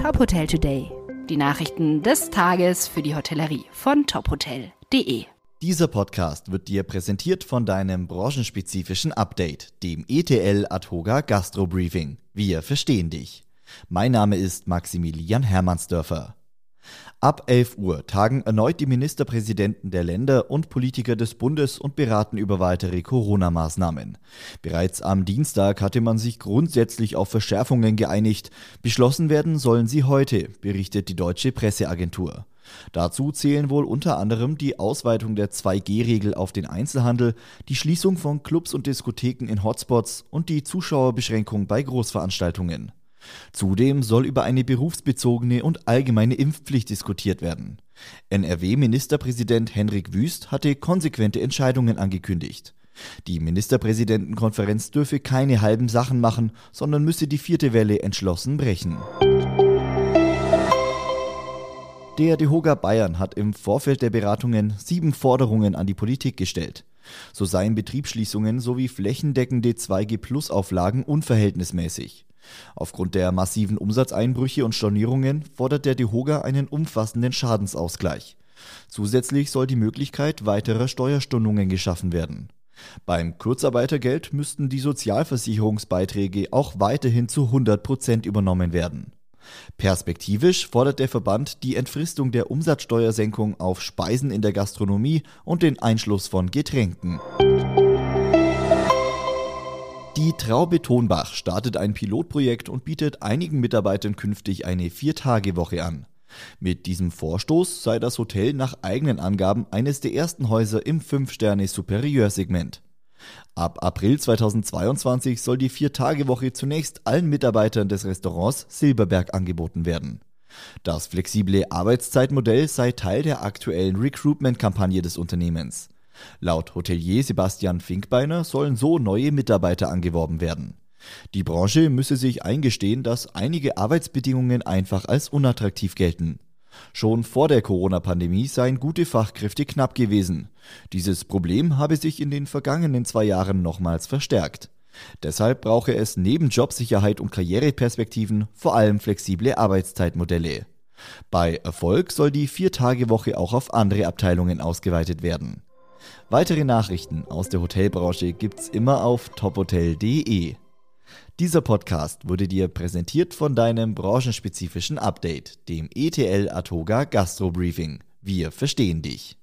Top Hotel Today. Die Nachrichten des Tages für die Hotellerie von tophotel.de. Dieser Podcast wird dir präsentiert von deinem branchenspezifischen Update, dem ETL Adhoga Gastro Briefing. Wir verstehen dich. Mein Name ist Maximilian Hermannsdörfer. Ab 11 Uhr tagen erneut die Ministerpräsidenten der Länder und Politiker des Bundes und beraten über weitere Corona-Maßnahmen. Bereits am Dienstag hatte man sich grundsätzlich auf Verschärfungen geeinigt. Beschlossen werden sollen sie heute, berichtet die deutsche Presseagentur. Dazu zählen wohl unter anderem die Ausweitung der 2G-Regel auf den Einzelhandel, die Schließung von Clubs und Diskotheken in Hotspots und die Zuschauerbeschränkung bei Großveranstaltungen. Zudem soll über eine berufsbezogene und allgemeine Impfpflicht diskutiert werden. NRW-Ministerpräsident Henrik Wüst hatte konsequente Entscheidungen angekündigt. Die Ministerpräsidentenkonferenz dürfe keine halben Sachen machen, sondern müsse die vierte Welle entschlossen brechen. Der DeHoga Bayern hat im Vorfeld der Beratungen sieben Forderungen an die Politik gestellt. So seien Betriebsschließungen sowie flächendeckende 2G-Plus-Auflagen unverhältnismäßig. Aufgrund der massiven Umsatzeinbrüche und Stornierungen fordert der DeHoga einen umfassenden Schadensausgleich. Zusätzlich soll die Möglichkeit weiterer Steuerstundungen geschaffen werden. Beim Kurzarbeitergeld müssten die Sozialversicherungsbeiträge auch weiterhin zu 100 Prozent übernommen werden. Perspektivisch fordert der Verband die Entfristung der Umsatzsteuersenkung auf Speisen in der Gastronomie und den Einschluss von Getränken. Die Traube Tonbach startet ein Pilotprojekt und bietet einigen Mitarbeitern künftig eine Vier-Tage-Woche an. Mit diesem Vorstoß sei das Hotel nach eigenen Angaben eines der ersten Häuser im 5-Sterne-Superieur-Segment. Ab April 2022 soll die Vier-Tage-Woche zunächst allen Mitarbeitern des Restaurants Silberberg angeboten werden. Das flexible Arbeitszeitmodell sei Teil der aktuellen Recruitment-Kampagne des Unternehmens. Laut Hotelier Sebastian Finkbeiner sollen so neue Mitarbeiter angeworben werden. Die Branche müsse sich eingestehen, dass einige Arbeitsbedingungen einfach als unattraktiv gelten. Schon vor der Corona-Pandemie seien gute Fachkräfte knapp gewesen. Dieses Problem habe sich in den vergangenen zwei Jahren nochmals verstärkt. Deshalb brauche es neben Jobsicherheit und Karriereperspektiven vor allem flexible Arbeitszeitmodelle. Bei Erfolg soll die Vier-Tage-Woche auch auf andere Abteilungen ausgeweitet werden. Weitere Nachrichten aus der Hotelbranche gibt's immer auf tophotel.de. Dieser Podcast wurde dir präsentiert von deinem branchenspezifischen Update, dem ETL Atoga Gastro Briefing. Wir verstehen dich.